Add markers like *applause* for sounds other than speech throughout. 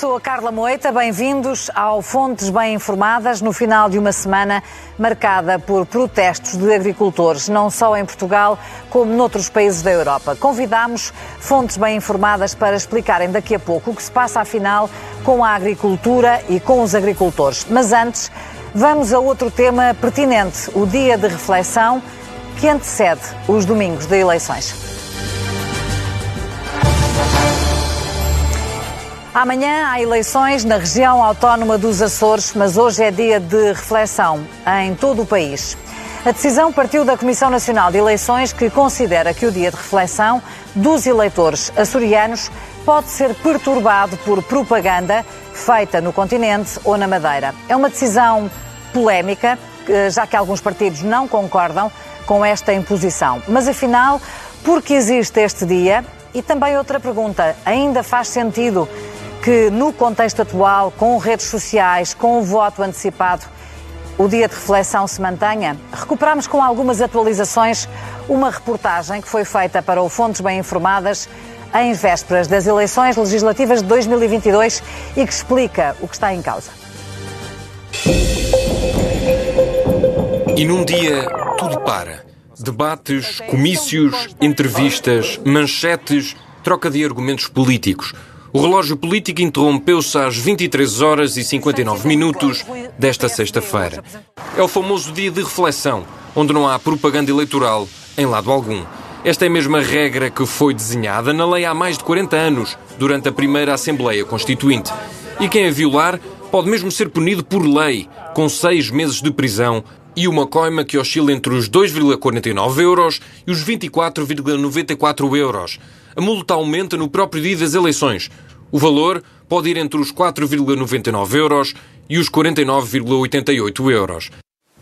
Sou a Carla Moita. Bem-vindos ao Fontes Bem Informadas no final de uma semana marcada por protestos de agricultores, não só em Portugal, como noutros países da Europa. Convidamos fontes bem informadas para explicarem daqui a pouco o que se passa, afinal, com a agricultura e com os agricultores. Mas antes, vamos a outro tema pertinente: o dia de reflexão que antecede os domingos de eleições. Amanhã há eleições na região autónoma dos Açores, mas hoje é dia de reflexão em todo o país. A decisão partiu da Comissão Nacional de Eleições, que considera que o dia de reflexão dos eleitores açorianos pode ser perturbado por propaganda feita no continente ou na Madeira. É uma decisão polémica, já que alguns partidos não concordam com esta imposição. Mas afinal, por que existe este dia? E também outra pergunta: ainda faz sentido que, no contexto atual, com redes sociais, com o voto antecipado, o dia de reflexão se mantenha? Recuperamos com algumas atualizações uma reportagem que foi feita para o Fontes Bem Informadas em vésperas das eleições legislativas de 2022 e que explica o que está em causa. E num dia tudo para. Debates, comícios, entrevistas, manchetes, troca de argumentos políticos. O relógio político interrompeu-se às 23 horas e 59 minutos desta sexta-feira. É o famoso dia de reflexão, onde não há propaganda eleitoral em lado algum. Esta é a mesma regra que foi desenhada na lei há mais de 40 anos, durante a primeira Assembleia Constituinte. E quem a violar pode mesmo ser punido por lei, com seis meses de prisão e uma coima que oscila entre os 2,49 euros e os 24,94 euros. A multa aumenta no próprio dia das eleições. O valor pode ir entre os 4,99 euros e os 49,88 euros.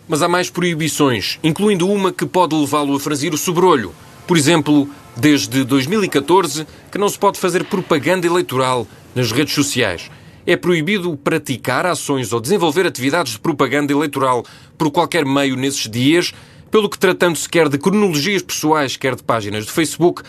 Mas há mais proibições, incluindo uma que pode levá-lo a franzir o sobrolho. Por exemplo, desde 2014 que não se pode fazer propaganda eleitoral nas redes sociais é proibido praticar ações ou desenvolver atividades de propaganda eleitoral por qualquer meio nesses dias, pelo que, tratando-se quer de cronologias pessoais, quer de páginas de Facebook,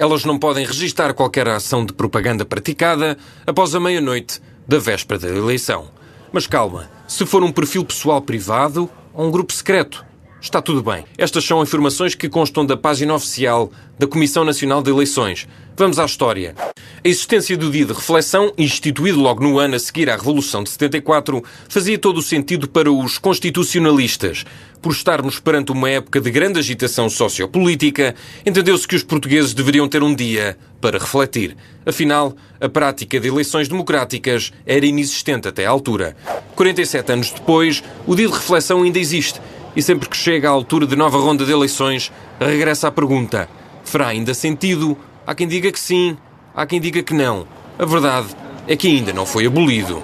elas não podem registar qualquer ação de propaganda praticada após a meia-noite da véspera da eleição. Mas calma, se for um perfil pessoal privado ou um grupo secreto, está tudo bem. Estas são informações que constam da página oficial da Comissão Nacional de Eleições. Vamos à história. A existência do dia de reflexão, instituído logo no ano a seguir à Revolução de 74, fazia todo o sentido para os constitucionalistas. Por estarmos perante uma época de grande agitação sociopolítica, entendeu-se que os portugueses deveriam ter um dia para refletir. Afinal, a prática de eleições democráticas era inexistente até à altura. 47 anos depois, o dia de reflexão ainda existe. E sempre que chega à altura de nova ronda de eleições, regressa à pergunta: fará ainda sentido? Há quem diga que sim, há quem diga que não. A verdade é que ainda não foi abolido.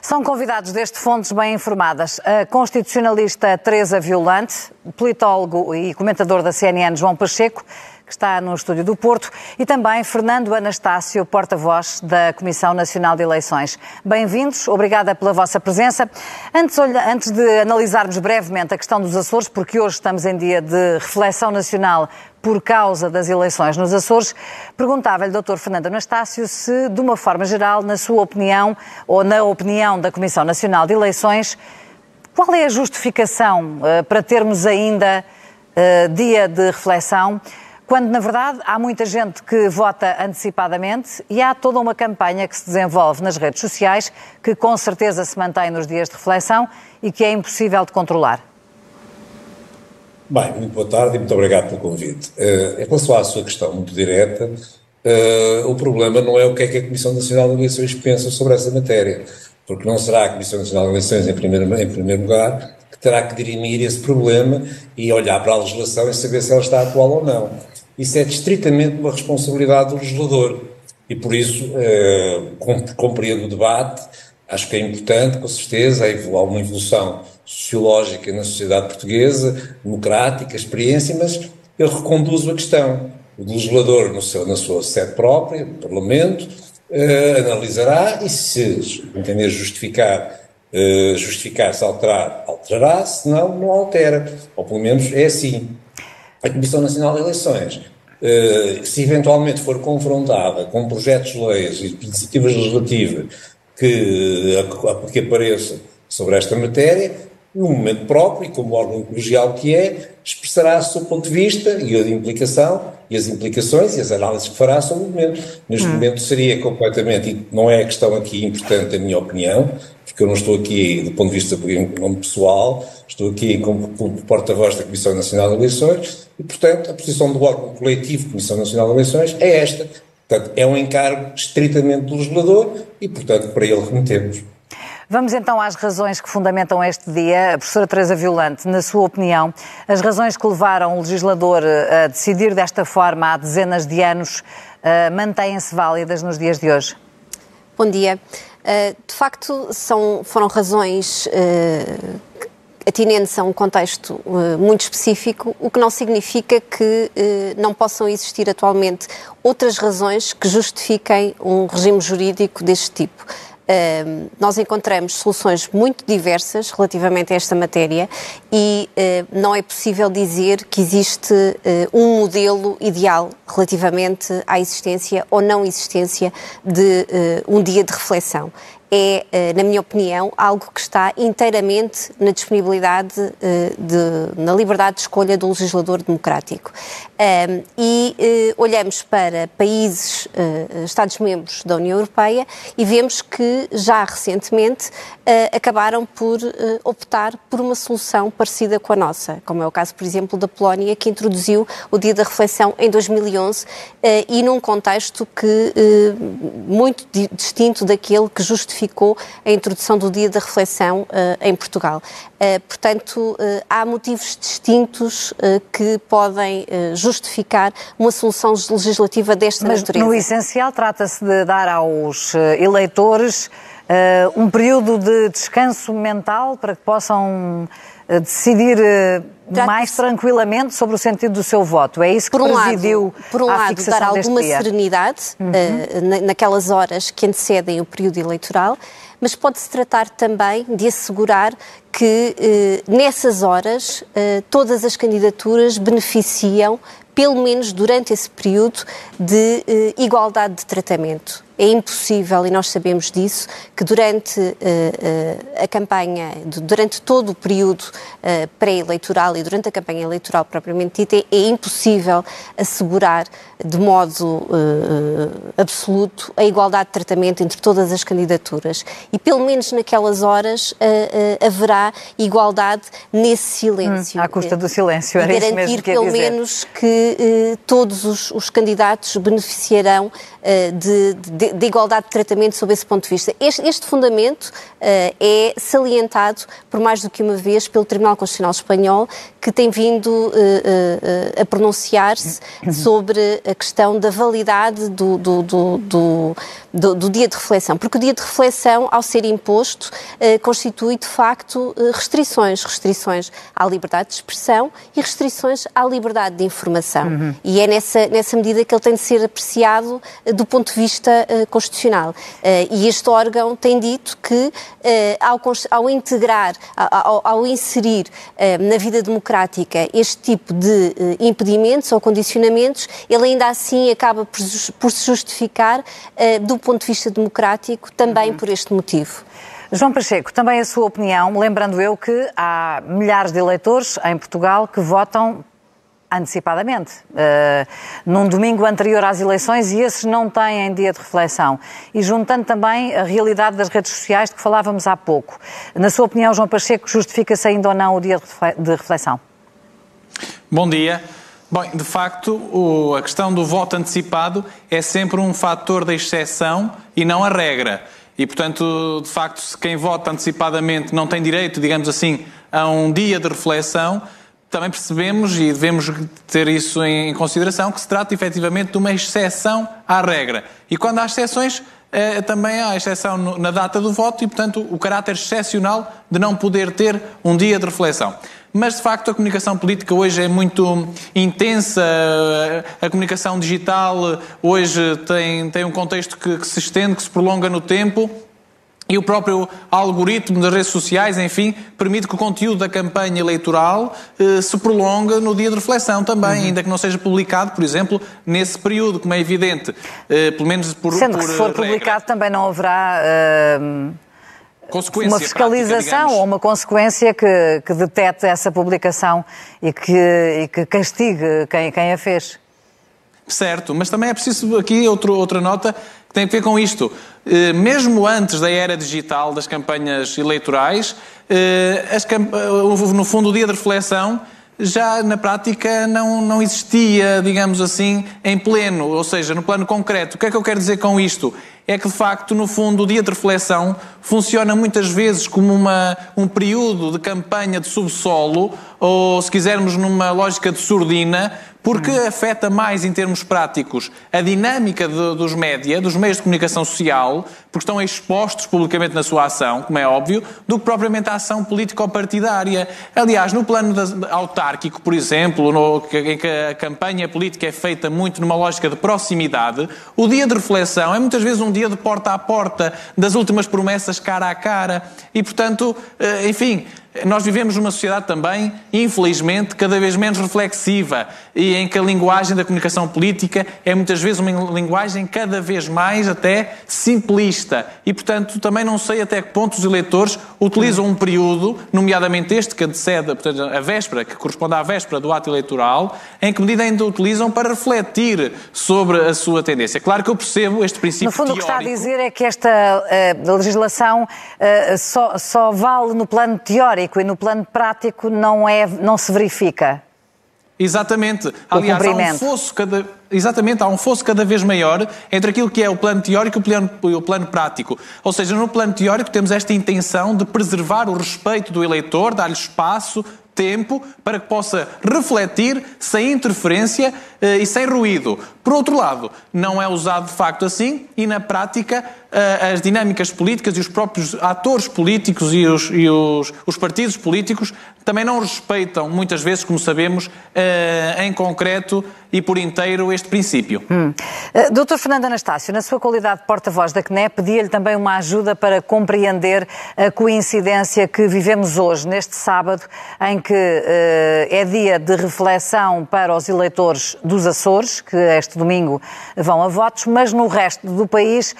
São convidados deste Fontes Bem Informadas a constitucionalista Teresa Violante, politólogo e comentador da CNN João Pacheco, que está no estúdio do Porto, e também Fernando Anastácio, porta-voz da Comissão Nacional de Eleições. Bem-vindos, obrigada pela vossa presença. Antes, antes de analisarmos brevemente a questão dos Açores, porque hoje estamos em dia de reflexão nacional por causa das eleições nos Açores, perguntava-lhe, Dr. Fernando Anastácio, se, de uma forma geral, na sua opinião, ou na opinião da Comissão Nacional de Eleições, qual é a justificação uh, para termos ainda uh, dia de reflexão? Quando na verdade há muita gente que vota antecipadamente e há toda uma campanha que se desenvolve nas redes sociais que com certeza se mantém nos dias de reflexão e que é impossível de controlar. Bem, muito boa tarde e muito obrigado pelo convite. Uh, em relação à sua questão muito direta, uh, o problema não é o que é que a Comissão Nacional de Eleições pensa sobre essa matéria, porque não será a Comissão Nacional de Eleições, em primeiro, em primeiro lugar, que terá que dirimir esse problema e olhar para a legislação e saber se ela está atual ou não. Isso é estritamente uma responsabilidade do legislador e por isso eh, compreendo o debate, acho que é importante, com certeza, há uma evolução sociológica na sociedade portuguesa, democrática, experiência, mas eu reconduzo a questão. O legislador, seu, na sua sede própria, no Parlamento, eh, analisará e se entender justificar Uh, justificar-se alterar, alterará, se não, não altera. Ou pelo menos é assim. A Comissão Nacional de Eleições eh, se eventualmente for confrontada com projetos de leis e iniciativas legislativas que, que apareçam sobre esta matéria, no momento próprio e como órgão colegial que é, expressará o seu ponto de vista e a implicação e as implicações e as análises que fará sobre o momento. Neste hum. momento seria completamente, não é a questão aqui importante, a minha opinião, porque eu não estou aqui do ponto de vista nome pessoal, estou aqui como, como porta-voz da Comissão Nacional de Eleições e, portanto, a posição do órgão coletivo Comissão Nacional de Eleições é esta. Portanto, é um encargo estritamente do legislador e, portanto, para ele remetemos. Vamos então às razões que fundamentam este dia. A professora Teresa Violante, na sua opinião, as razões que levaram o legislador eh, a decidir desta forma há dezenas de anos uh, mantêm-se válidas nos dias de hoje? Bom dia. Uh, de facto, são, foram razões uh, atinentes a um contexto uh, muito específico, o que não significa que uh, não possam existir atualmente outras razões que justifiquem um regime jurídico deste tipo nós encontramos soluções muito diversas relativamente a esta matéria e uh, não é possível dizer que existe uh, um modelo ideal relativamente à existência ou não existência de uh, um dia de reflexão é, eh, na minha opinião, algo que está inteiramente na disponibilidade, eh, de, na liberdade de escolha do legislador democrático. e eh, olhamos para países, Estados-membros da União Europeia, e vemos que já recentemente acabaram por optar por uma solução parecida com a nossa, como é o caso, por exemplo, da Polónia, que introduziu o Dia da Reflexão em 2011 e num contexto que muito distinto daquele que justifica justificou a introdução do dia da reflexão uh, em Portugal. Uh, portanto, uh, há motivos distintos que podem justificar uma solução legislativa desta Mas, natureza. No essencial, trata-se de dar aos eleitores um período de descanso mental para que possam decidir mais tranquilamente sobre o sentido do seu voto. É isso que por um presidiu lado, Por um lado, dar alguma serenidade uhum. uh, naquelas horas que antecedem o período eleitoral, mas pode-se tratar também de assegurar que uh, nessas horas uh, todas as candidaturas beneficiam pelo menos durante esse período, de eh, igualdade de tratamento. É impossível, e nós sabemos disso, que durante uh, uh, a campanha, durante todo o período uh, pré-eleitoral e durante a campanha eleitoral propriamente dita, é, impossível assegurar de modo absoluto a igualdade de tratamento entre todas as candidaturas. E pelo menos naquelas horas haverá igualdade nesse silêncio. Hum, à custa do silêncio, era garantir isso mesmo que pelo menos que todos os, os, candidatos beneficiarão de, de de, de, igualdade de tratamento sob esse ponto de vista. Este, este fundamento uh, é salientado por mais do que uma vez pelo Tribunal Constitucional Espanhol, que tem vindo uh, uh, a pronunciar-se sobre a questão da validade do, do, do, do, do dia de reflexão. Porque o dia de reflexão, ao ser imposto, constitui de facto restrições. Restrições à liberdade de expressão e restrições à liberdade de informação. Uhum. E é nessa, nessa medida que ele tem de ser apreciado do ponto de vista uh, constitucional. Uh, e este órgão tem dito que, uh, ao, ao, integrar, ao, ao inserir na vida democrática este tipo de impedimentos ou condicionamentos, ele ainda assim acaba por, por se justificar do ponto de vista democrático também uhum. por este motivo. João Pacheco, também a sua opinião, lembrando eu que há milhares de eleitores em Portugal que votam antecipadamente, uh, num domingo anterior às eleições, e esses não têm dia de reflexão. E juntando também a realidade das redes sociais de que falávamos há pouco. Na sua opinião, João Pacheco, justifica-se ainda ou não o dia de reflexão? Bom dia. Bom, de facto, o, a questão do voto antecipado é sempre um fator de exceção e não a regra. E, portanto, de facto, se quem vota antecipadamente não tem direito, digamos assim, a um dia de reflexão, também percebemos e devemos ter isso em consideração que se trata efetivamente de uma exceção à regra. E quando há exceções, eh, também há exceção na data do voto e, portanto, o caráter excepcional de não poder ter um dia de reflexão. Mas, de facto, a comunicação política hoje é muito intensa, a comunicação digital hoje tem, tem um contexto que, que se estende, que se prolonga no tempo e o próprio algoritmo das redes sociais, enfim, permite que o conteúdo da campanha eleitoral eh, se prolongue no dia de reflexão também, uhum. ainda que não seja publicado, por exemplo, nesse período, como é evidente, eh, pelo menos por Sendo por que se for regra. publicado também não haverá uh, uma fiscalização prática, ou uma consequência que, que detete essa publicação e que, e que castigue quem, quem a fez. Certo, mas também é preciso aqui outro, outra nota que tem a ver com isto. Eh, mesmo antes da era digital das campanhas eleitorais, eh, as, no fundo o dia de reflexão já na prática não, não existia, digamos assim, em pleno, ou seja, no plano concreto. O que é que eu quero dizer com isto? É que, de facto, no fundo, o dia de reflexão funciona muitas vezes como uma, um período de campanha de subsolo, ou, se quisermos, numa lógica de surdina, porque afeta mais, em termos práticos, a dinâmica de, dos média, dos meios de comunicação social, porque estão expostos publicamente na sua ação, como é óbvio, do que propriamente a ação político-partidária. Aliás, no plano autárquico, por exemplo, no, em que a campanha política é feita muito numa lógica de proximidade, o dia de reflexão é muitas vezes um dia de porta a porta, das últimas promessas cara a cara, e, portanto, eh, enfim nós vivemos numa sociedade também, infelizmente, cada vez menos reflexiva e em que a linguagem da comunicação política é muitas vezes uma linguagem cada vez mais até simplista. E, portanto, também não sei até que ponto os eleitores utilizam um período, nomeadamente este que antecede portanto, a véspera, que corresponde à véspera do ato eleitoral, em que medida ainda utilizam para refletir sobre a sua tendência. Claro que eu percebo este princípio No fundo, teórico. o que está a dizer é que esta uh, legislação uh, só, só vale no plano teórico teórico e no plano prático não, é, não se verifica. Exatamente. Aliás, há um fosso cada, exatamente, há um fosso cada vez maior entre aquilo que é o plano teórico e o plano, o plano prático. Ou seja, no plano teórico temos esta intenção de preservar o respeito do eleitor, dar-lhe espaço, tempo para que possa refletir sem interferência eh, e sem ruído. Por outro lado, não é usado de facto assim e na prática as dinâmicas políticas e os próprios atores políticos e os, e os, os partidos políticos também não respeitam, muitas vezes, como sabemos, eh, em concreto e por inteiro este princípio. Hum. Uh, Doutor Fernando Anastácio, na sua qualidade de porta-voz da CNE, pedia-lhe também uma ajuda para compreender a coincidência que vivemos hoje, neste sábado, em que é dia de reflexão para os eleitores dos Açores, que este domingo vão a votos, mas no resto do país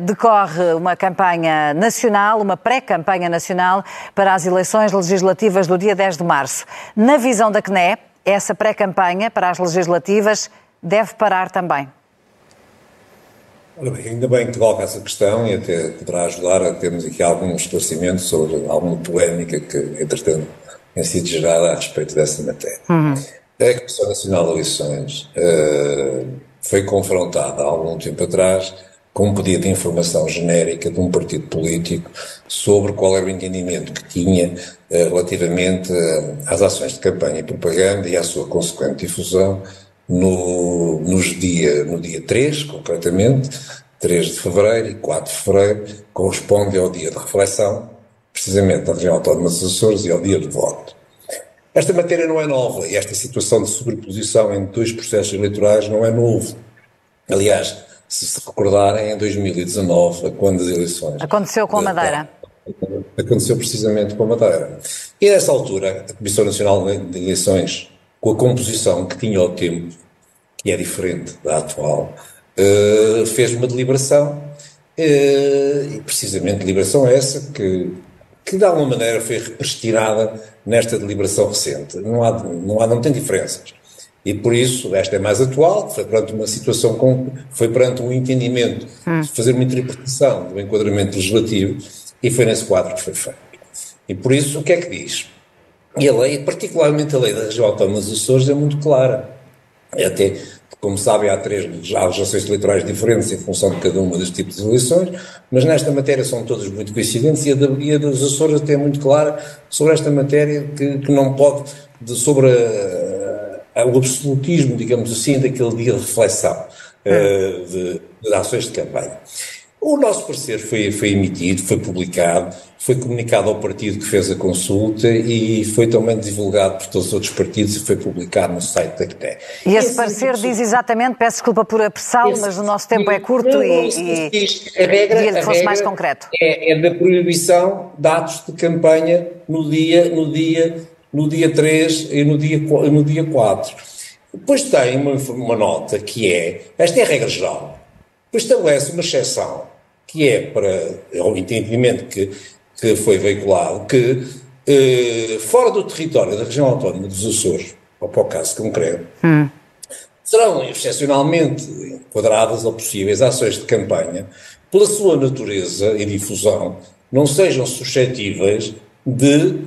decorre uma campanha nacional, uma pré-campanha nacional para as eleições legislativas do dia 10 de março. Na visão da CNE, essa pré-campanha para as legislativas deve parar também. Ora bem, ainda bem que coloca essa questão e até poderá ajudar a termos aqui algum esclarecimento sobre alguma polémica que, entretanto, tem sido gerada a respeito dessa matéria. Uhum. A Comissão Nacional de Eleições uh, foi confrontada há algum tempo atrás um pedido de informação genérica de um partido político sobre qual era o entendimento que tinha eh, relativamente eh, às ações de campanha e propaganda e à sua consequente difusão no, nos dia, no dia 3, concretamente, 3 de fevereiro e 4 de fevereiro, corresponde ao dia de reflexão, precisamente na região autónoma dos Açores e ao dia de voto. Esta matéria não é nova e esta situação de sobreposição entre dois processos eleitorais não é novo. Aliás, se se recordarem, em 2019, quando as eleições. Aconteceu com a Madeira. Aconteceu precisamente com a Madeira. E nessa altura, a Comissão Nacional de Eleições, com a composição que tinha ao tempo, que é diferente da atual, uh, fez uma deliberação, uh, e precisamente deliberação essa que, que de alguma maneira foi represtinada nesta deliberação recente. Não há, não há, não tem diferenças. E por isso, esta é mais atual, foi perante uma situação com, foi perante um entendimento, hum. de fazer uma interpretação do enquadramento legislativo, e foi nesse quadro que foi feito. E por isso, o que é que diz? E a lei, particularmente a lei da região autónoma dos Açores, é muito clara. É até, como sabem, há três há legislações eleitorais diferentes em função de cada uma dos tipos de eleições, mas nesta matéria são todas muito coincidentes e a, da, e a dos Açores até é muito clara sobre esta matéria que, que não pode, de, sobre a, o absolutismo, digamos assim, daquele dia de reflexão uh, de, de, ações de campanha. O nosso parecer foi, foi emitido, foi publicado, foi comunicado ao partido que fez a consulta e foi também divulgado por todos os outros partidos e foi publicado no site da CNE. E esse, esse parecer diz exatamente, peço desculpa por apressá-lo, mas o nosso tempo é curto não, e, e a regra, que fosse mais concreto. É, é da proibição de atos de campanha no dia, no dia, no dia 3 e no dia, no dia 4. Depois tem uma, uma nota que é, esta é a regra geral, depois estabelece uma exceção que é para é o entendimento que, que foi veiculado, que eh, fora do território da região autónoma dos Açores, ou para o caso concreto, hum. serão excepcionalmente enquadradas ou possíveis ações de campanha, pela sua natureza e difusão, não sejam suscetíveis de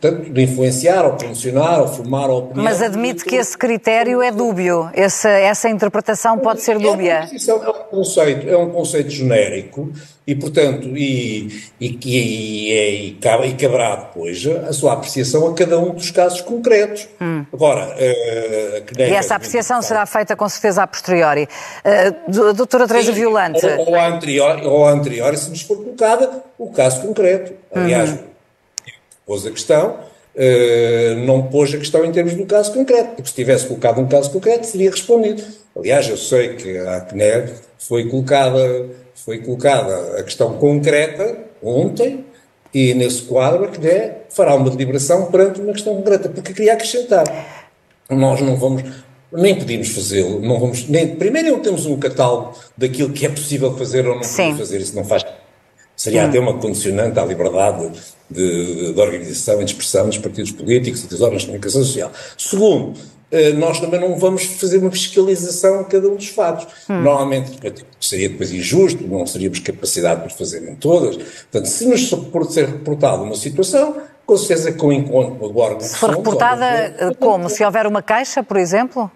tanto de influenciar ou promocionar ou formar a opinião. Mas admite que esse critério é dúbio, essa, essa interpretação pode ser dúbia. É, um conceito, é um conceito genérico e, portanto, e, e, e, é, e, e caberá depois a sua apreciação a cada um dos casos concretos. Hum. Agora, uh, e essa apreciação será feita com certeza a posteriori. Uh, doutora Teresa Violante. Ou, ou, a anterior, ou a anterior, se nos for colocada o caso concreto. Aliás, uhum pôs a questão, uh, não pôs a questão em termos do caso concreto, porque se tivesse colocado um caso concreto, teria respondido. Aliás, eu sei que a CNER foi colocada, foi colocada a questão concreta ontem, e nesse quadro a CNER fará uma deliberação perante uma questão concreta, porque queria acrescentar. Nós não vamos, nem podíamos fazê-lo, não vamos, nem, primeiro não temos um catálogo daquilo que é possível fazer ou não podemos fazer, isso não faz Seria hum. até uma condicionante à liberdade de, de, organização e de expressão dos partidos políticos e dos órgãos de comunicação social. Segundo, eh, nós também não vamos fazer uma fiscalização a cada um dos fatos. Hum. Normalmente seria depois injusto, não teríamos capacidade para fazer em todas. Portanto, se nos for ser reportada uma situação, com certeza com o encontro do órgão Se for reportada eh, como? Se houver uma queixa, por exemplo?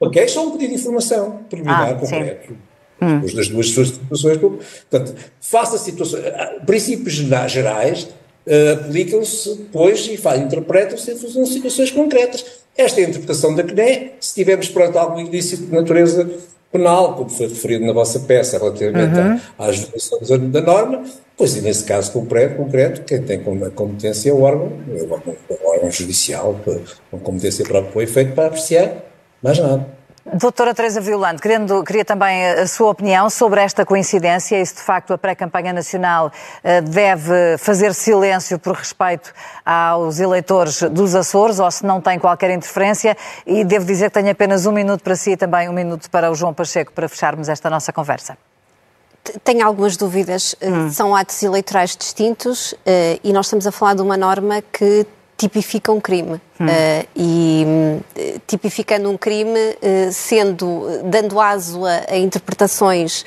Uma queixa ou um pedido de informação preliminar ah, concreto. Sim. Hum. das duas situações. Portanto, face a situações. Princípios gerais aplicam-se depois e interpretam-se em função de situações concretas. Esta é a interpretação da CNE, se tivermos perante algum ilícito de natureza penal, como foi referido na vossa peça relativamente uhum. às violações da norma, pois e nesse caso concreto, concreto quem tem como competência é o órgão, é o órgão, o órgão judicial, com competência própria para o efeito, para apreciar, mais nada. Doutora Teresa Violante, querendo, queria também a sua opinião sobre esta coincidência e se de facto a pré-campanha nacional eh, deve fazer silêncio por respeito aos eleitores dos Açores ou se não tem qualquer interferência e devo dizer que tenho apenas um minuto para si e também um minuto para o João Pacheco para fecharmos esta nossa conversa. Tenho algumas dúvidas. Eh, hum. São atos eleitorais distintos eh, e nós estamos a falar de uma norma que tipifica um crime. Hum. Uh, e uh, tipificando um crime, uh, sendo, dando aso a, a interpretações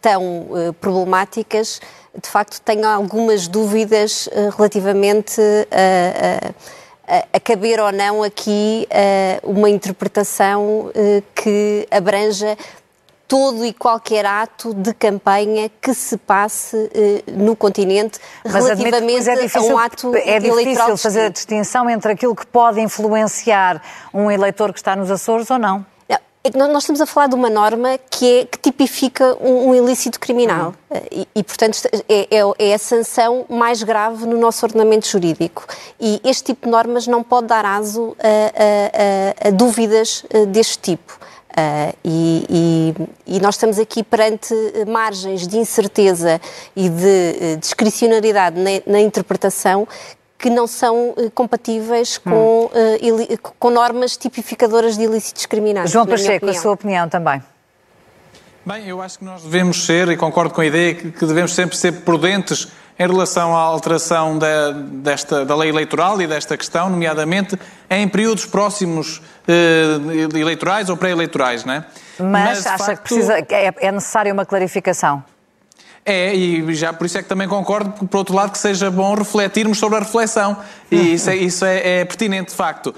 tão problemáticas, de facto tenho algumas dúvidas relativamente a, a, a, caber ou não aqui uma interpretação que abranja todo e qualquer ato de campanha que se passe eh, no continente Mas relativamente é difícil, a um ato É difícil fazer a distinção entre aquilo que pode influenciar um eleitor que está nos Açores ou não. É nós estamos a falar de uma norma que, é, que tipifica um, um ilícito criminal uhum. e, e, portanto, é, é, é, a sanção mais grave no nosso ordenamento jurídico. E este tipo de normas não pode dar aso a, a, a, a dúvidas eh, deste tipo. Uh, e, e, e, nós estamos aqui perante margens de incerteza e de uh, discricionariedade na, na, interpretação que não são uh, compatíveis com, hum. com normas tipificadoras de ilícitos criminais. João Pacheco, a sua opinião também. Bem, eu acho que nós devemos ser, e concordo com a ideia, que, que devemos sempre ser prudentes em relação à alteração da, desta, da lei eleitoral e desta questão, nomeadamente em períodos próximos eh, eleitorais ou pré-eleitorais, não é? Mas, Mas acha facto, que precisa, é, é necessária uma clarificação? É, e já por isso é que também concordo, por outro lado, que seja bom refletirmos sobre a reflexão. E isso é, isso é, é pertinente, de facto. Uh,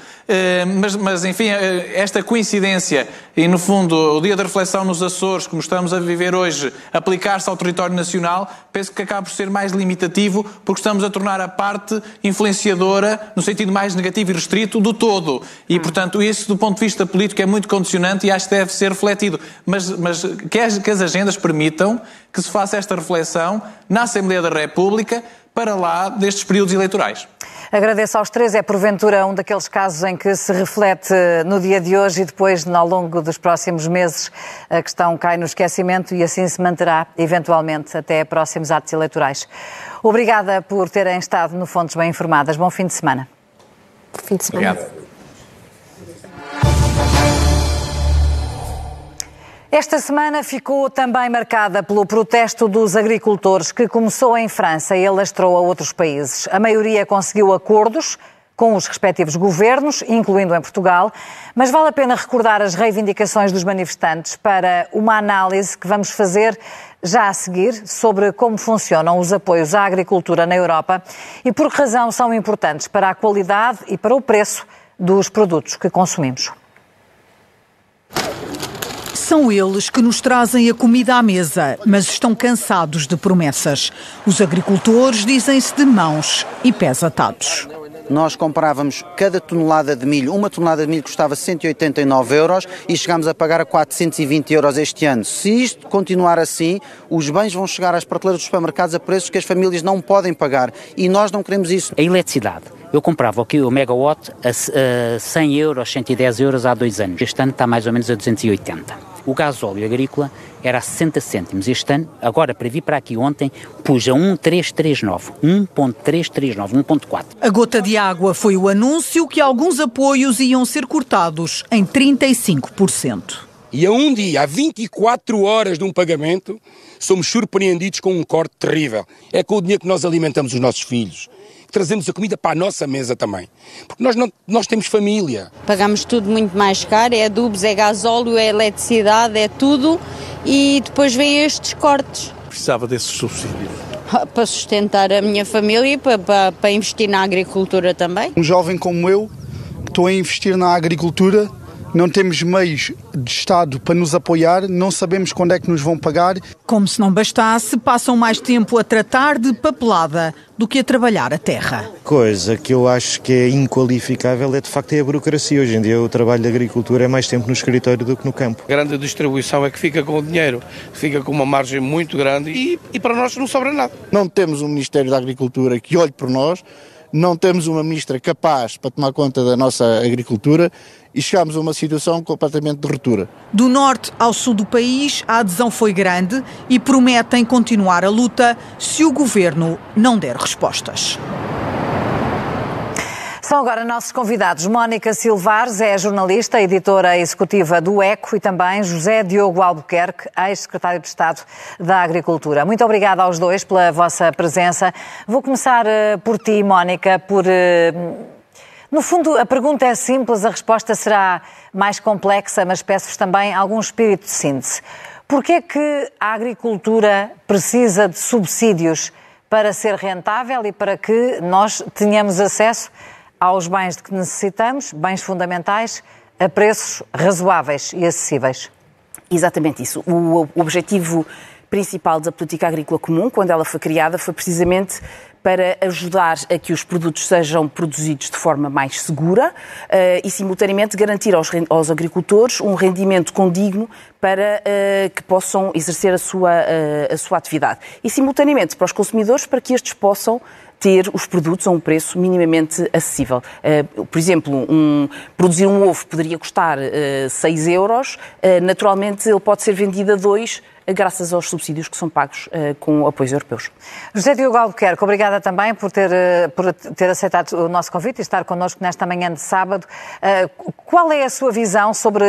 mas, mas, enfim, uh, esta coincidência e, no fundo, o dia da reflexão nos Açores, como estamos a viver hoje, aplicar-se ao território nacional, penso que acaba por ser mais limitativo, porque estamos a tornar a parte influenciadora, no sentido mais negativo e restrito, do todo. E, portanto, isso, do ponto de vista político, é muito condicionante e acho que deve ser refletido. Mas, mas que, as, que as agendas permitam que se faça esta reflexão na Assembleia da República para lá destes períodos eleitorais. Agradeço aos três. É porventura um daqueles casos em que se reflete no dia de hoje e depois, ao longo dos próximos meses, a questão cai no esquecimento e assim se manterá, eventualmente, até próximos atos eleitorais. Obrigada por terem estado no Fontes Bem Informadas. Bom fim de semana. Fim de semana. Obrigado. Esta semana ficou também marcada pelo protesto dos agricultores que começou em França e alastrou a outros países. A maioria conseguiu acordos com os respectivos governos, incluindo em Portugal, mas vale a pena recordar as reivindicações dos manifestantes para uma análise que vamos fazer já a seguir sobre como funcionam os apoios à agricultura na Europa e por que razão são importantes para a qualidade e para o preço dos produtos que consumimos. São eles que nos trazem a comida à mesa, mas estão cansados de promessas. Os agricultores dizem-se de mãos e pés atados. Nós comprávamos cada tonelada de milho, uma tonelada de milho custava 189 euros e chegámos a pagar a 420 euros este ano. Se isto continuar assim, os bens vão chegar às prateleiras dos supermercados a preços que as famílias não podem pagar e nós não queremos isso. A eletricidade. Eu comprava aqui o megawatt a 100 euros, 110 euros há dois anos. Este ano está mais ou menos a 280. O gás óleo agrícola era a 60 cêntimos. Este ano, agora para vir para aqui ontem, pus a 1,339, 1,339, 1,4. A gota de água foi o anúncio que alguns apoios iam ser cortados em 35%. E a um dia, a 24 horas de um pagamento, somos surpreendidos com um corte terrível. É com o dinheiro que nós alimentamos os nossos filhos trazemos a comida para a nossa mesa também. Porque nós, não, nós temos família. Pagamos tudo muito mais caro, é adubos, é gasóleo, é eletricidade, é tudo, e depois vêm estes cortes. Precisava desses subsídios. Para sustentar a minha família e para, para, para investir na agricultura também. Um jovem como eu, que estou a investir na agricultura, não temos meios de Estado para nos apoiar, não sabemos quando é que nos vão pagar. Como se não bastasse, passam mais tempo a tratar de papelada do que a trabalhar a terra. Coisa que eu acho que é inqualificável é de facto é a burocracia. Hoje em dia o trabalho de agricultura é mais tempo no escritório do que no campo. A grande distribuição é que fica com o dinheiro, fica com uma margem muito grande e, e para nós não sobra nada. Não temos um Ministério da Agricultura que olhe por nós, não temos uma ministra capaz para tomar conta da nossa agricultura e chegámos a uma situação completamente de ruptura. Do norte ao sul do país, a adesão foi grande e prometem continuar a luta se o governo não der respostas. São agora nossos convidados. Mónica Silvares é jornalista, editora executiva do ECO e também José Diogo Albuquerque, ex-secretário de Estado da Agricultura. Muito obrigada aos dois pela vossa presença. Vou começar uh, por ti, Mónica, por. Uh, no fundo, a pergunta é simples, a resposta será mais complexa, mas peço-vos também algum espírito de síntese. Porquê é que a agricultura precisa de subsídios para ser rentável e para que nós tenhamos acesso aos bens de que necessitamos, bens fundamentais, a preços razoáveis e acessíveis? Exatamente isso. O objetivo principal da política agrícola comum, quando ela foi criada, foi precisamente para ajudar a que os produtos sejam produzidos de forma mais segura uh, e, simultaneamente, garantir aos, aos, agricultores um rendimento condigno para uh, que possam exercer a sua, uh, a sua atividade. E, simultaneamente, para os consumidores, para que estes possam ter os produtos a um preço minimamente acessível. Uh, por exemplo, um, produzir um ovo poderia custar uh, 6 euros, uh, naturalmente ele pode ser vendido a 2 graças aos subsídios que são pagos uh, com apoios europeus. José Diogo Albuquerque, obrigada também por ter, uh, por ter aceitado o nosso convite e estar connosco nesta manhã de sábado. Uh, qual é a sua visão sobre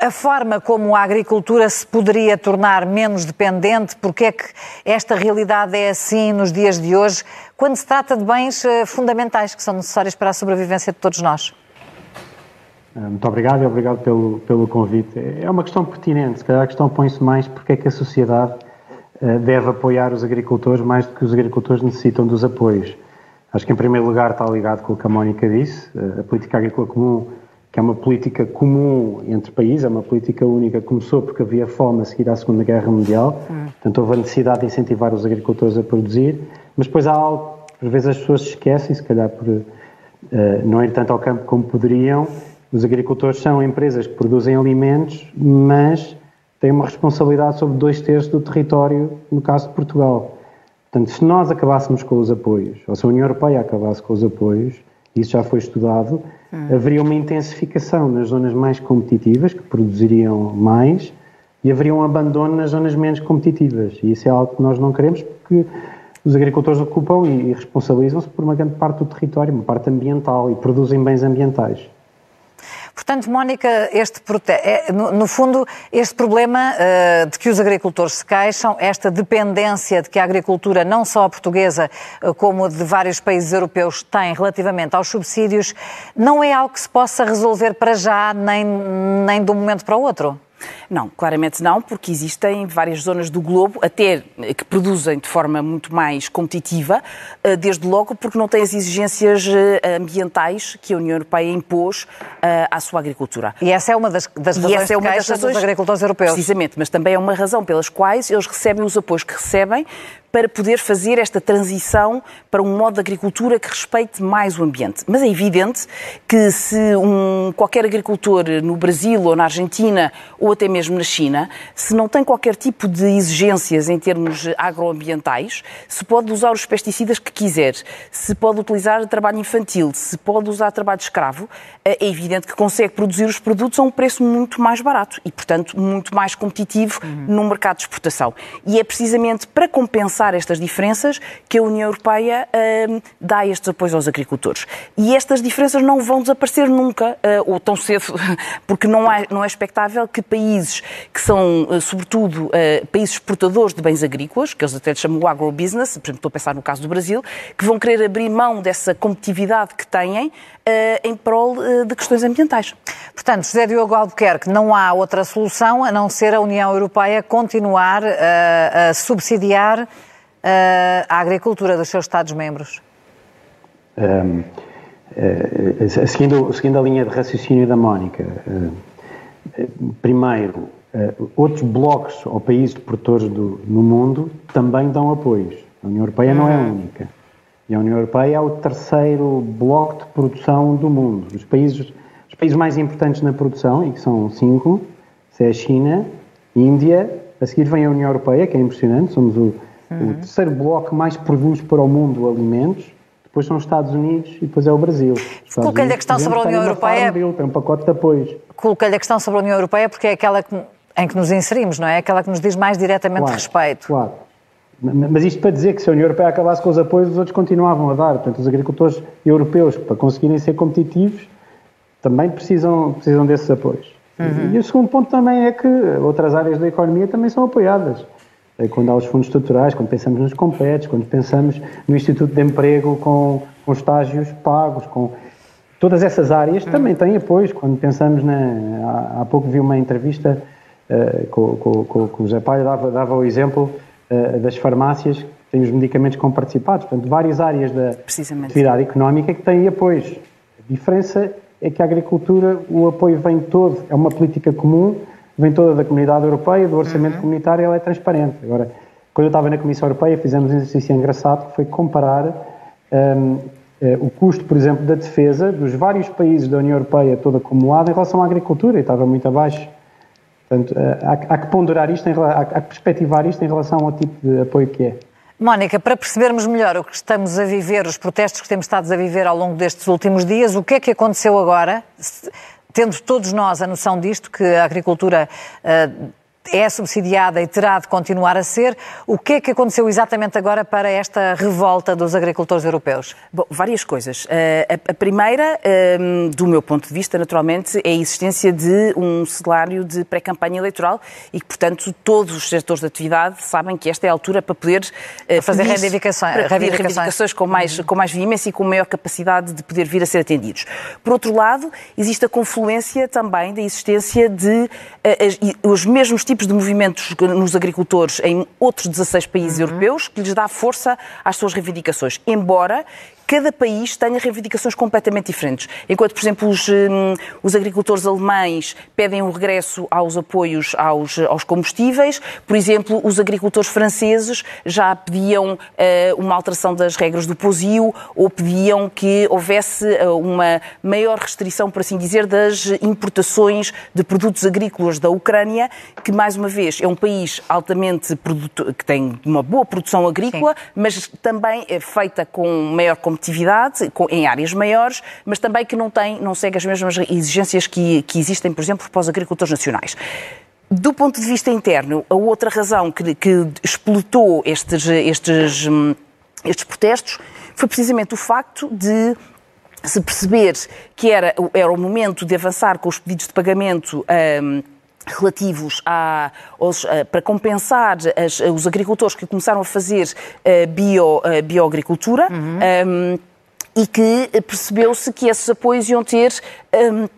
a forma como a agricultura se poderia tornar menos dependente? Porque é que esta realidade é assim nos dias de hoje, quando se trata de bens fundamentais que são necessários para a sobrevivência de todos nós? Eh, muito obrigado e obrigado pelo, pelo convite. É uma questão pertinente, se calhar a questão põe-se mais porque é que a sociedade uh, deve apoiar os agricultores mais do que os agricultores necessitam dos apoios. Acho que, em primeiro lugar, está ligado com o que a Mónica disse. A política agrícola comum, que é uma política comum entre países, é uma política única, começou porque havia fome a seguir à Segunda Guerra Mundial. Hum. Portanto, houve a necessidade de incentivar os agricultores a produzir. Mas depois há algo, às vezes as pessoas se esquecem, se calhar por uh, não ir tanto ao campo como poderiam. Os agricultores são empresas que produzem alimentos, mas têm uma responsabilidade sobre dois terços do território, no caso de Portugal. Portanto, se nós acabássemos com os apoios, ou se a União Europeia acabasse com os apoios, isso já foi estudado, hum. haveria uma intensificação nas zonas mais competitivas, que produziriam mais, e haveria um abandono nas zonas menos competitivas. E isso é algo que nós não queremos, porque os agricultores ocupam e, responsabilizam-se por uma grande parte do território, uma parte ambiental, e produzem bens ambientais. Portanto, Mónica, este, é, no, fundo, este problema uh, de que os agricultores se queixam, esta dependência de que a agricultura, não só a portuguesa, uh, como de vários países europeus, tem relativamente aos subsídios, não é algo que se possa resolver para já, nem, nem de um momento para o outro? Não, claramente não, porque existem várias zonas do globo, até que produzem de forma muito mais competitiva, eh, desde logo porque não têm as exigências eh, ambientais que a União Europeia impôs eh, à sua agricultura. E essa é uma das, das razões essa é uma das razões, dos agricultores europeus. Precisamente, mas também é uma razão pelas quais eles recebem os apoios que recebem para poder fazer esta transição para um modo de agricultura que respeite mais o ambiente. Mas é evidente que se um, qualquer agricultor no Brasil ou na Argentina ou até mesmo na China, se não tem qualquer tipo de exigências em termos agroambientais, se pode usar os pesticidas que quiser, se pode utilizar trabalho infantil, se pode usar trabalho escravo, é evidente que consegue produzir os produtos a um preço muito mais barato e, portanto, muito mais competitivo uhum. no mercado de exportação. E é precisamente para compensar estas diferenças que a União Europeia uh, dá estes apoios aos agricultores. E estas diferenças não vão desaparecer nunca, uh, ou tão cedo, *laughs* porque não é, não é expectável que países que são, uh, sobretudo, países exportadores de bens agrícolas, que eles até chamam o agrobusiness, por exemplo, estou a pensar no caso do Brasil, que vão querer abrir mão dessa competitividade que têm em prol de questões ambientais. Portanto, José Diogo Albuquerque, não há outra solução a não ser a União Europeia continuar a subsidiar a agricultura dos seus Estados-membros? Um, uh, seguindo, seguindo a linha de raciocínio da Mónica, uh, primeiro, uh, outros blocos ou países de produtores do, no mundo também dão apoios. A União Europeia não é a única. E a União Europeia é o terceiro bloco de produção do mundo. Os países, os países mais importantes na produção, e que são cinco, é a China, Índia, a seguir vem a União Europeia, que é impressionante, somos o, Uhum. O terceiro bloco mais produz para o mundo alimentos, depois são os Estados Unidos e depois é o Brasil. Coloquei-lhe a questão sobre a União Europeia. Tem um pacote de apoios. Coloquei-lhe a questão sobre a União Europeia porque é aquela que, em que nos inserimos, não é? Aquela que nos diz mais diretamente claro, respeito. Claro. Mas isto para dizer que se a União Europeia acabasse com os apoios, os outros continuavam a dar. Portanto, os agricultores europeus, para conseguirem ser competitivos, também precisam, precisam desses apoios. Uhum. E o segundo ponto também é que outras áreas da economia também são apoiadas. É quando há os fundos estruturais, quando pensamos nos competes, quando pensamos no Instituto de Emprego com, com estágios pagos, com todas essas áreas também têm apoios. Quando pensamos na. Há, há pouco vi uma entrevista uh, com, com, com, com o José Palha, dava, dava o exemplo uh, das farmácias que têm os medicamentos com participados. Portanto, várias áreas da atividade económica que têm apoios. A diferença é que a agricultura, o apoio vem todo, é uma política comum vem toda da comunidade europeia, do orçamento uhum. comunitário, ela é transparente. Agora, quando eu estava na Comissão Europeia, fizemos um exercício engraçado que foi comparar um, eh, o custo, por exemplo, da defesa dos vários países da União Europeia todo acumulado em relação à agricultura, e estava muito abaixo. Portanto, eh, há, há que ponderar isto, em, há, há que perspectivar isto em relação ao tipo de apoio que é. Mónica, para percebermos melhor o que estamos a viver, os protestos que temos estado a viver ao longo destes últimos dias, o que é que aconteceu agora? Tendo todos nós a noção disto, que a agricultura uh, é subsidiada e terá de continuar a ser. O que é que aconteceu exatamente agora para esta revolta dos agricultores europeus? Bom, várias coisas. Eh, a primeira, ehm, do meu ponto de vista, naturalmente, é a existência de um cenário de pré-campanha eleitoral e que, portanto, todos os setores de atividade sabem que esta é a altura para poder eh, fazer pedir, reivindicações, para reivindicações. reivindicações com mais, com mais veemência e com maior capacidade de poder vir a ser atendidos. Por outro lado, existe a confluência também da existência de uh, os mesmos tipos tipos de movimentos nos agricultores em outros 16 países europeus que lhes dá força às suas reivindicações. Embora cada país tenha reivindicações completamente diferentes. Enquanto, por exemplo, os, hum, os agricultores alemães pedem o um regresso aos apoios aos, aos, combustíveis, por exemplo, os agricultores franceses já pediam uh, uma alteração das regras do posio ou pediam que houvesse uh, uma maior restrição, por assim dizer, das importações de produtos agrícolas da Ucrânia, que, mais uma vez, é um país altamente produto, que tem uma boa produção agrícola, Sim. mas também é feita com maior competitividade competitividade em áreas maiores, mas também que não, tem, não segue as mesmas exigências que, que existem, por exemplo, para os agricultores nacionais. Do ponto de vista interno, a outra razão que, que explotou estes, estes, hum, estes protestos foi precisamente o facto de se perceber que era, era o momento de avançar com os pedidos de pagamento. Um, relativos a, aos, a, para compensar as, os agricultores que começaram a fazer uh, bio, uh, bioagricultura uhum. um, e que percebeu-se que esses apoios iam ter um,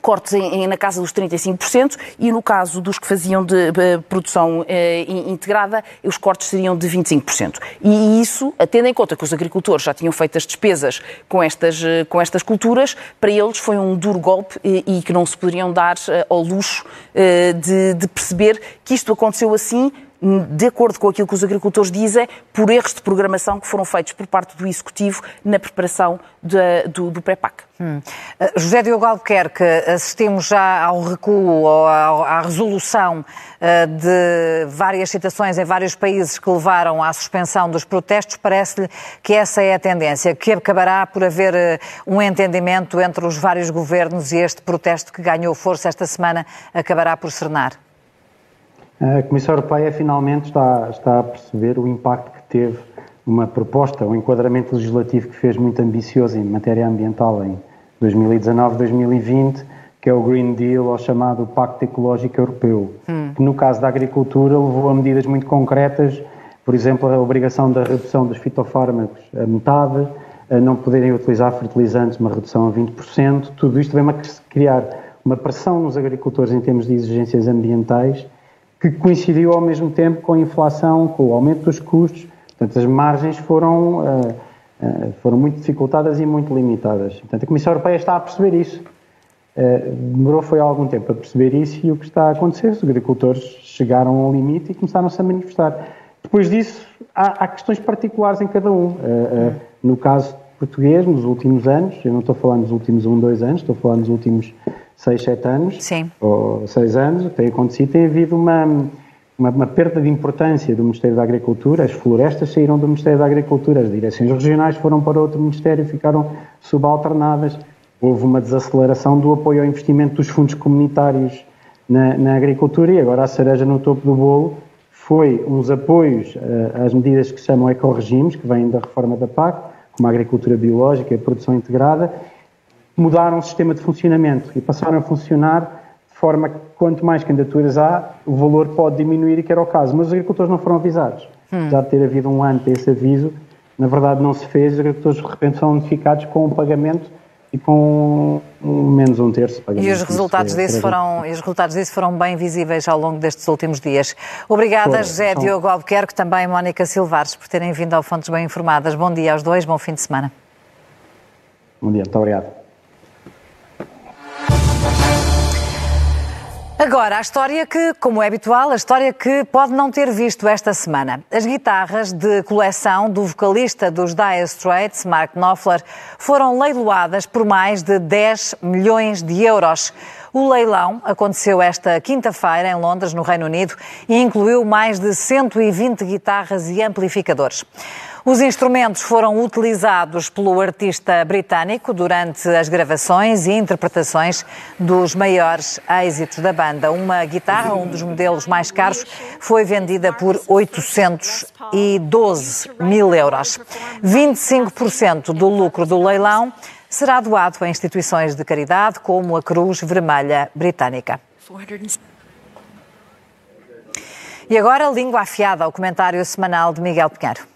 cortes em, em, na casa dos 35% e no caso dos que faziam de, de produção eh, integrada, os cortes seriam de 25%. E isso, tendo em conta que os agricultores já tinham feito as despesas com estas, eh, com estas culturas, para eles foi um duro golpe e, e que não se poderiam dar eh, ao luxo eh, de, de perceber que isto aconteceu assim de acordo com aquilo que os agricultores dizem, por erros de programação que foram feitos por parte do Executivo na preparação de, do, do pré-PAC. Hum. Uh, José Diogo Albuquerque, assistimos já ao recuo, à, à resolução uh, de várias situações em vários países que levaram à suspensão dos protestos. Parece-lhe que essa é a tendência, que acabará por haver uh, um entendimento entre os vários governos e este protesto que ganhou força esta semana acabará por serenar? A Comissão Europeia finalmente está, está a perceber o impacto que teve uma proposta, um enquadramento legislativo que fez muito ambicioso em matéria ambiental em 2019-2020, que é o Green Deal, ou chamado Pacto Ecológico Europeu, hum. que no caso da agricultura levou a medidas muito concretas, por exemplo, a obrigação da redução dos fitofármacos a metade, a não poderem utilizar fertilizantes, uma redução a 20%, tudo isto vem a criar uma pressão nos agricultores em termos de exigências ambientais que coincidiu ao mesmo tempo com a inflação, com o aumento dos custos. Portanto, as margens foram, uh, uh, foram muito dificultadas e muito limitadas. Portanto, a Comissão Europeia está a perceber isso. Uh, demorou foi algum tempo a perceber isso e o que está a acontecer, os agricultores chegaram ao limite e começaram-se a manifestar. Depois disso, há, há, questões particulares em cada um. no caso português, nos últimos anos, eu não estou falando dos últimos um, dois anos, estou falando dos últimos 6, 7 anos, Sim. ou 6 anos, tem acontecido, tem havido uma, uma, uma, perda de importância do Ministério da Agricultura, as florestas saíram do Ministério da Agricultura, as direções regionais foram para outro Ministério, ficaram subalternadas, houve uma desaceleração do apoio ao investimento dos fundos comunitários na, na agricultura e agora a cereja no topo do bolo foi uns apoios uh, às medidas que se chamam eco-regimes, que vêm da reforma da PAC, como a agricultura biológica e a produção integrada, mudaram o sistema de funcionamento e passaram a funcionar de forma que quanto mais candidaturas há, o valor pode diminuir, e que era o caso. Mas os agricultores não foram avisados. Hum. Já de ter havido um ano para esse aviso, na verdade não se fez, os agricultores de repente são notificados com o um pagamento e com menos um terço. E os resultados, disso foram, os resultados disso foram bem visíveis ao longo destes últimos dias. Obrigada, José são... Diogo Albuquerque, também Mónica Silvares, por terem vindo ao Fontes Bem Informadas. Bom dia aos dois, bom fim de semana. Bom dia, muito obrigado. Agora, a história que, como é habitual, a história que pode não ter visto esta semana. As guitarras de coleção do vocalista dos Dire Straits, Mark Knopfler, foram leiloadas por mais de 10 milhões de euros. O leilão aconteceu esta quinta-feira em Londres, no Reino Unido, e incluiu mais de 120 guitarras e amplificadores. Os instrumentos foram utilizados pelo artista britânico durante as gravações e interpretações dos maiores êxitos da banda. Uma guitarra, um dos modelos mais caros, foi vendida por 812 mil euros. 25% do lucro do leilão será doado a instituições de caridade como a Cruz Vermelha Britânica. E agora, língua afiada ao comentário semanal de Miguel Pinheiro.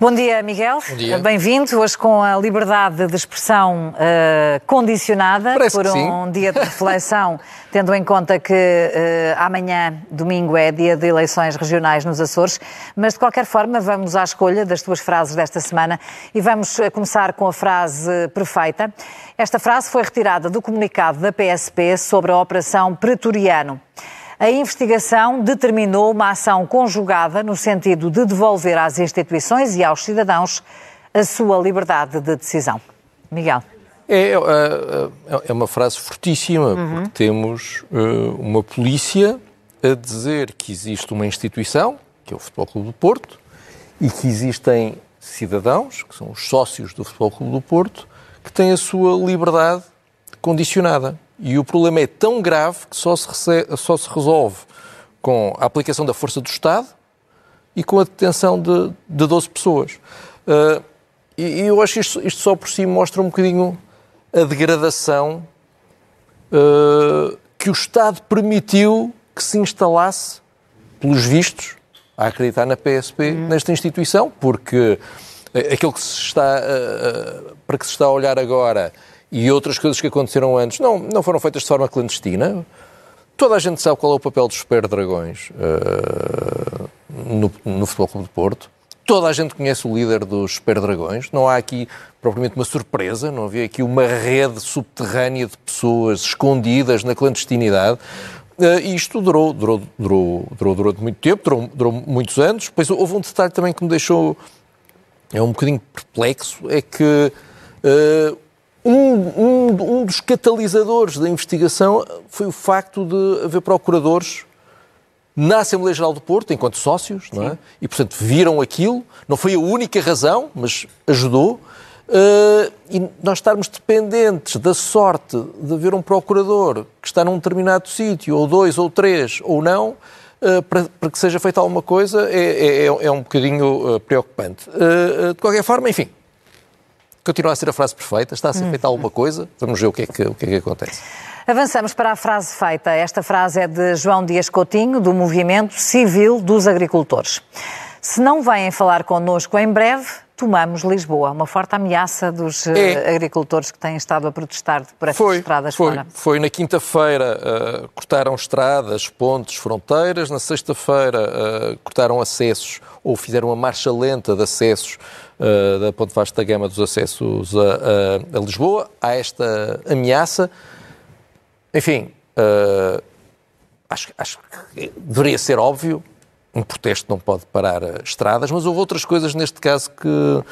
Bom dia, Miguel. Bom dia. Bem-vindo. Hoje com a liberdade de expressão uh, condicionada Parece por um dia de reflexão, *laughs* tendo em conta que uh, amanhã, domingo, é dia de eleições regionais nos Açores. Mas, de qualquer forma, vamos à escolha das tuas frases desta semana e vamos uh, começar com a frase perfeita. Esta frase foi retirada do comunicado da PSP sobre a Operação Pretoriano. A investigação determinou uma ação conjugada no sentido de devolver às instituições e aos cidadãos a sua liberdade de decisão. Miguel. É, é, é uma frase fortíssima, porque temos uh, uma polícia a dizer que existe uma instituição, que é o Futebol Clube do Porto, e que existem cidadãos, que são os sócios do Futebol Clube do Porto, que têm a sua liberdade condicionada. E o problema é tão grave que só se, rece- só se resolve com a aplicação da força do Estado e com a detenção de, de 12 pessoas. Uh, e, e eu acho que isto, isto só por si mostra um bocadinho a degradação uh, que o Estado permitiu que se instalasse, pelos vistos, a acreditar na PSP, nesta instituição, porque eh, aquilo que se está, uh, para que se está a olhar agora e outras coisas que aconteceram antes não, não foram feitas de forma clandestina. Toda a gente sabe qual é o papel dos Super Dragões uh, no, no Futebol Clube de Porto. Toda a gente conhece o líder dos Super Dragões. Não há aqui propriamente uma surpresa, não havia aqui uma rede subterrânea de pessoas escondidas na clandestinidade. Uh, e isto durou, durou, durou, durou durante muito tempo, durou, durou muitos anos. Depois houve um detalhe também que me deixou é um bocadinho perplexo, é que uh, um, um, um dos catalisadores da investigação foi o facto de haver procuradores na Assembleia Geral do Porto, enquanto sócios, não é? E, portanto, viram aquilo. Não foi a única razão, mas ajudou. Uh, e nós estarmos dependentes da sorte de haver um procurador que está num determinado sítio, ou dois, ou três, ou não, uh, para, para que seja feita alguma coisa, é, é, é um bocadinho uh, preocupante. De qualquer forma, enfim, continua a ser a frase perfeita, está a ser feita alguma coisa, vamos ver o que é que, o que, é que acontece. Avançamos para a frase feita. Esta frase é de João Dias Coutinho, do Movimento Civil dos Agricultores. Se não vêm falar connosco em breve, tomamos Lisboa. Uma forte ameaça dos É. eh, agricultores que têm estado a protestar por estas Foi, estradas foi, fora. foi na quinta-feira uh, cortaram estradas, pontes, fronteiras. Na sexta-feira uh, cortaram acessos ou fizeram uma marcha lenta de acessos uh, da Ponte Vasta da Gama dos acessos a, a- a Lisboa. Há esta ameaça. Enfim, acho, acho que deveria ser óbvio. Um protesto não pode parar estradas, mas houve outras coisas neste caso que,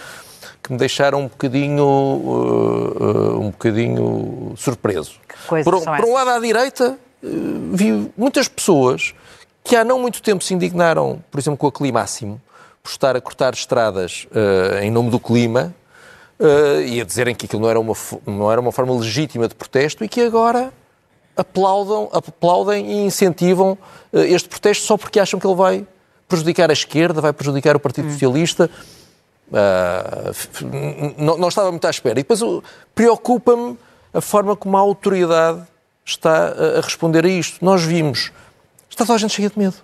que me deixaram um bocadinho, uh, um bocadinho surpreso. por, por um lado, à direita, uh, vi muitas pessoas que há não muito tempo se indignaram, por exemplo, com a Climáximo, por estar a cortar estradas uh, em nome do clima e a dizerem que aquilo não era, uma, não era uma forma legítima de protesto e que agora aplaudam, aplaudem e incentivam uh, este protesto só porque acham que ele vai prejudicar a esquerda, vai prejudicar o Partido Socialista. Uh, não, não estava muito à espera. E depois preocupa-me a forma como a autoridade está a, a responder a isto. Nós vimos, está toda a gente cheia de medo.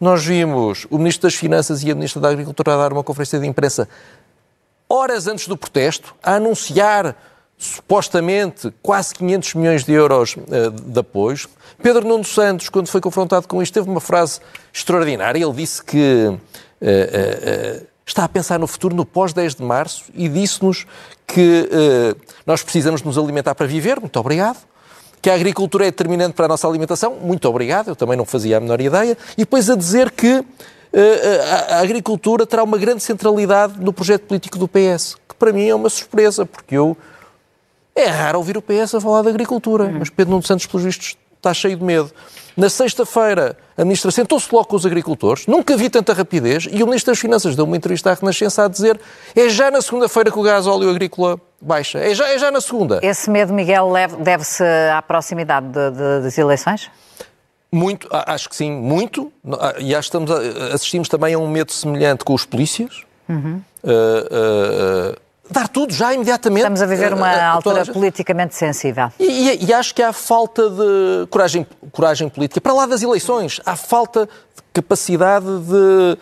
Nós vimos o Ministro das Finanças e a Ministra da Agricultura a dar uma conferência de imprensa horas antes do protesto, a anunciar supostamente quase 500 milhões de euros eh, de apoios. Pedro Nuno Santos, quando foi confrontado com isto, teve uma frase extraordinária. Ele disse que eh, eh, está a pensar no futuro, no pós-10 de março, e disse-nos que eh, nós precisamos nos alimentar para viver. Muito obrigado que a agricultura é determinante para a nossa alimentação. Muito obrigado, eu também não fazia a menor ideia. E depois a dizer que a agricultura terá uma grande centralidade no projeto político do PS, que para mim é uma surpresa, porque eu. É raro ouvir o PS a falar de agricultura, mas Pedro Nuno Santos, pelos vistos, está cheio de medo. Na sexta-feira, a ministra sentou-se logo com os agricultores, nunca vi tanta rapidez, e o ministro das Finanças deu uma entrevista à Renascença a dizer é já na segunda-feira que o gás óleo agrícola baixa, é já, é já na segunda. Esse medo, Miguel, deve-se à proximidade de- de- das eleições? Muito, acho que sim, muito. E acho que estamos assistimos também a um medo semelhante com os polícias. Uhum. Ah, ah, ah, dar tudo já imediatamente. Estamos a viver uma Ah, ah, toda altura a politicamente sensível. E, e- e acho que há falta de coragem, coragem política. Para lá das eleições, há falta de capacidade de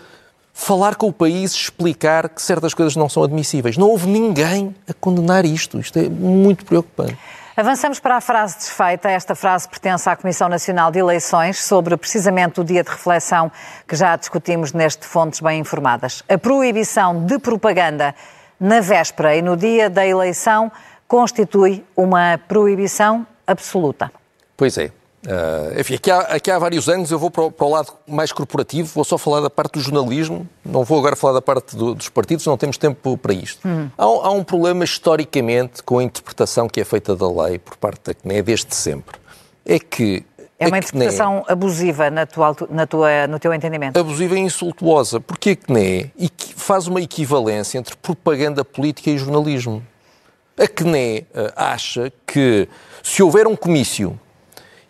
falar com o país, explicar que certas coisas não são admissíveis. Não houve ninguém a condenar isto. Isto é muito preocupante. Avançamos para a frase desfeita. Esta frase pertence à Comissão Nacional de Eleições sobre precisamente o dia de reflexão que já discutimos neste Fontes Bem Informadas. A proibição de propaganda na véspera e no dia da eleição constitui uma proibição absoluta. Pois é. Uh, enfim, aqui há, aqui há, vários anos eu vou para o, para o, lado mais corporativo, vou só falar da parte do jornalismo, não vou agora falar da parte do, dos partidos, não temos tempo para isto. Hum. Há, há, um problema historicamente com a interpretação que é feita da lei por parte da CNE desde sempre. É que. É uma interpretação CNE, abusiva na tua, na tua, no teu entendimento? Abusiva e insultuosa, porque a CNE faz uma equivalência entre propaganda política e jornalismo. A CNE uh, acha que se houver um comício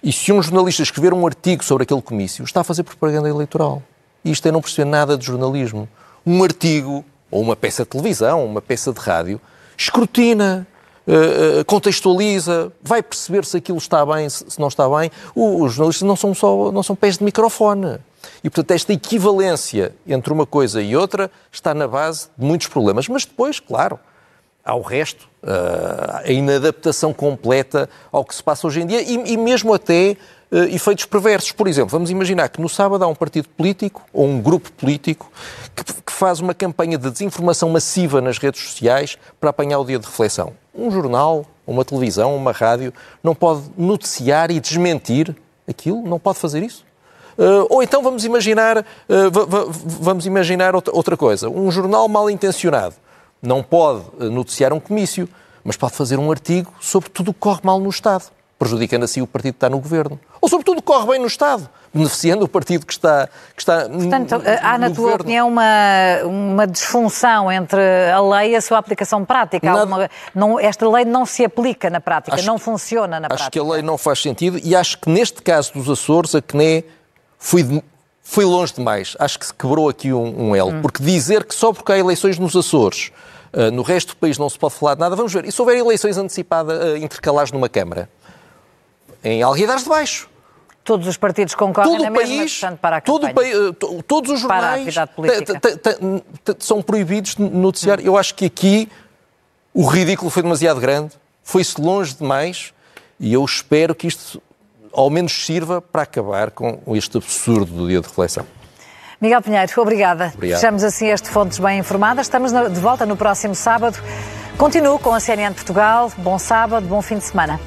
e se um jornalista escrever um artigo sobre aquele comício, está a fazer propaganda eleitoral. Isto é não perceber nada de jornalismo. Um artigo, ou uma peça de televisão, uma peça de rádio, escrutina, eh, eh, contextualiza, vai perceber se aquilo está bem, se não está bem. Os jornalistas não são só não são pés de microfone. E, portanto, esta equivalência entre uma coisa e outra está na base de muitos problemas. Mas depois, claro, ao resto, uh, a inadaptação completa ao que se passa hoje em dia e, e mesmo até uh, efeitos perversos. Por exemplo, vamos imaginar que no sábado há um partido político ou um grupo político que, que faz uma campanha de desinformação massiva nas redes sociais para apanhar o dia de reflexão. Um jornal, uma televisão, uma rádio não pode noticiar e desmentir aquilo, não pode fazer isso. Uh, ou então vamos imaginar, uh, vamos imaginar outra, coisa. Um jornal mal intencionado não pode eh, noticiar um comício, mas pode fazer um artigo sobre tudo o que corre mal no Estado, prejudicando assim o partido que está no governo. Ou sobre tudo o que corre bem no Estado, beneficiando o partido que está, que está Portanto, no, há, na tua governo. opinião, uma, uma disfunção entre a lei e a sua aplicação prática. Nada... Uma, não, esta lei não se aplica na prática, acho, não funciona na acho prática. Acho que a lei não faz sentido e acho que neste caso dos Açores, a CNE foi, foi longe demais. Acho que se quebrou aqui um, um elo. Hum. Porque dizer que só porque há eleições nos Açores Uh, no resto do país não se pode falar de nada. Vamos ver. E se houver eleições antecipadas uh, intercalares numa Câmara? Em Alguidares de Baixo. Todos os partidos concorrem todo na mesma, país, para a todo o país, Todos os jornais são proibidos de noticiar. Hum. Eu acho que aqui o ridículo foi demasiado grande, foi-se longe demais e eu espero que isto ao menos sirva para acabar com este absurdo do dia de reflexão. Miguel Pinheiro, obrigada. Obrigado. Fechamos assim este Fontes Bem Informadas. Estamos de volta no próximo sábado. Continuo com a CNN Portugal. Bom sábado, bom fim de semana.